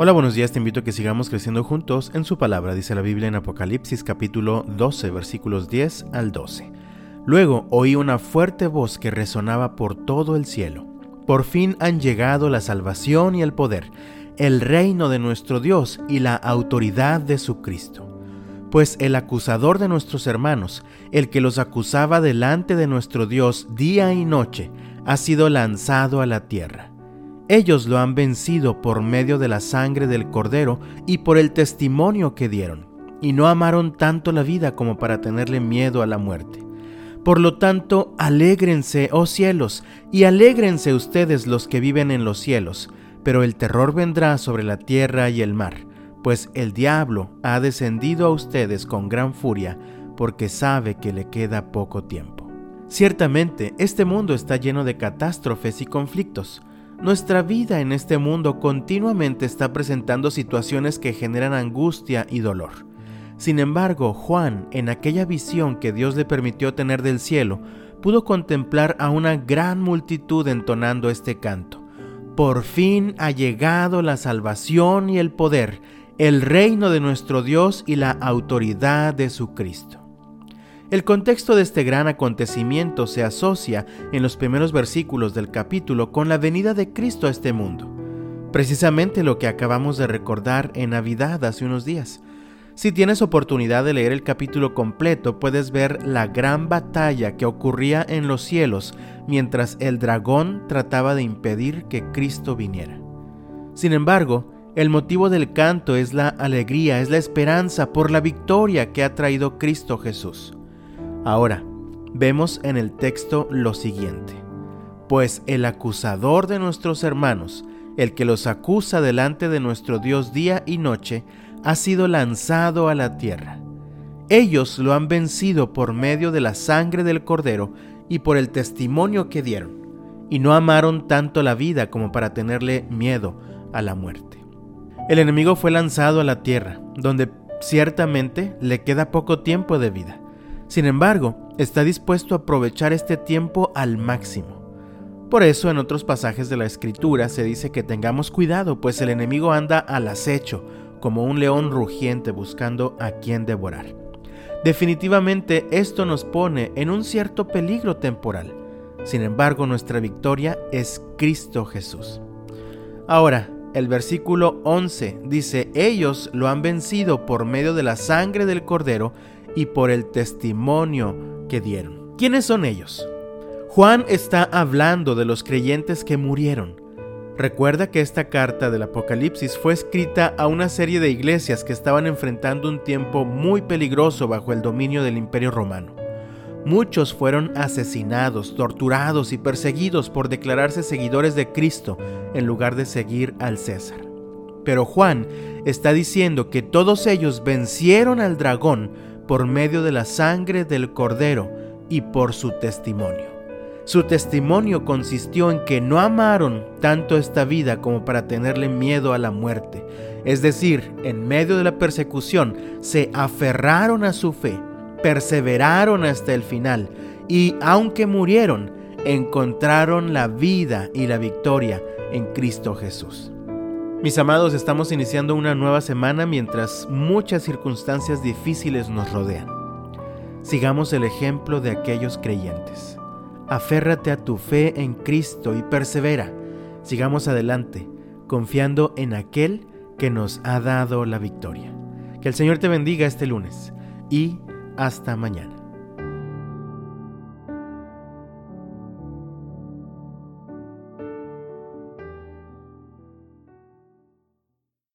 Hola, buenos días, te invito a que sigamos creciendo juntos en su palabra, dice la Biblia en Apocalipsis capítulo 12 versículos 10 al 12. Luego oí una fuerte voz que resonaba por todo el cielo. Por fin han llegado la salvación y el poder, el reino de nuestro Dios y la autoridad de su Cristo. Pues el acusador de nuestros hermanos, el que los acusaba delante de nuestro Dios día y noche, ha sido lanzado a la tierra ellos lo han vencido por medio de la sangre del cordero y por el testimonio que dieron, y no amaron tanto la vida como para tenerle miedo a la muerte. Por lo tanto, alégrense, oh cielos, y alégrense ustedes los que viven en los cielos, pero el terror vendrá sobre la tierra y el mar, pues el diablo ha descendido a ustedes con gran furia, porque sabe que le queda poco tiempo. Ciertamente, este mundo está lleno de catástrofes y conflictos, nuestra vida en este mundo continuamente está presentando situaciones que generan angustia y dolor. Sin embargo, Juan, en aquella visión que Dios le permitió tener del cielo, pudo contemplar a una gran multitud entonando este canto. Por fin ha llegado la salvación y el poder, el reino de nuestro Dios y la autoridad de su Cristo. El contexto de este gran acontecimiento se asocia en los primeros versículos del capítulo con la venida de Cristo a este mundo, precisamente lo que acabamos de recordar en Navidad hace unos días. Si tienes oportunidad de leer el capítulo completo, puedes ver la gran batalla que ocurría en los cielos mientras el dragón trataba de impedir que Cristo viniera. Sin embargo, el motivo del canto es la alegría, es la esperanza por la victoria que ha traído Cristo Jesús. Ahora, vemos en el texto lo siguiente. Pues el acusador de nuestros hermanos, el que los acusa delante de nuestro Dios día y noche, ha sido lanzado a la tierra. Ellos lo han vencido por medio de la sangre del cordero y por el testimonio que dieron, y no amaron tanto la vida como para tenerle miedo a la muerte. El enemigo fue lanzado a la tierra, donde ciertamente le queda poco tiempo de vida sin embargo, está dispuesto a aprovechar este tiempo al máximo. Por eso en otros pasajes de la escritura se dice que tengamos cuidado, pues el enemigo anda al acecho, como un león rugiente buscando a quien devorar. Definitivamente esto nos pone en un cierto peligro temporal. Sin embargo, nuestra victoria es Cristo Jesús. Ahora, el versículo 11 dice, ellos lo han vencido por medio de la sangre del cordero y por el testimonio que dieron. ¿Quiénes son ellos? Juan está hablando de los creyentes que murieron. Recuerda que esta carta del Apocalipsis fue escrita a una serie de iglesias que estaban enfrentando un tiempo muy peligroso bajo el dominio del Imperio Romano. Muchos fueron asesinados, torturados y perseguidos por declararse seguidores de Cristo en lugar de seguir al César. Pero Juan está diciendo que todos ellos vencieron al dragón por medio de la sangre del cordero y por su testimonio. Su testimonio consistió en que no amaron tanto esta vida como para tenerle miedo a la muerte. Es decir, en medio de la persecución se aferraron a su fe, perseveraron hasta el final y aunque murieron, encontraron la vida y la victoria en Cristo Jesús. Mis amados, estamos iniciando una nueva semana mientras muchas circunstancias difíciles nos rodean. Sigamos el ejemplo de aquellos creyentes. Aférrate a tu fe en Cristo y persevera. Sigamos adelante, confiando en aquel que nos ha dado la victoria. Que el Señor te bendiga este lunes y hasta mañana.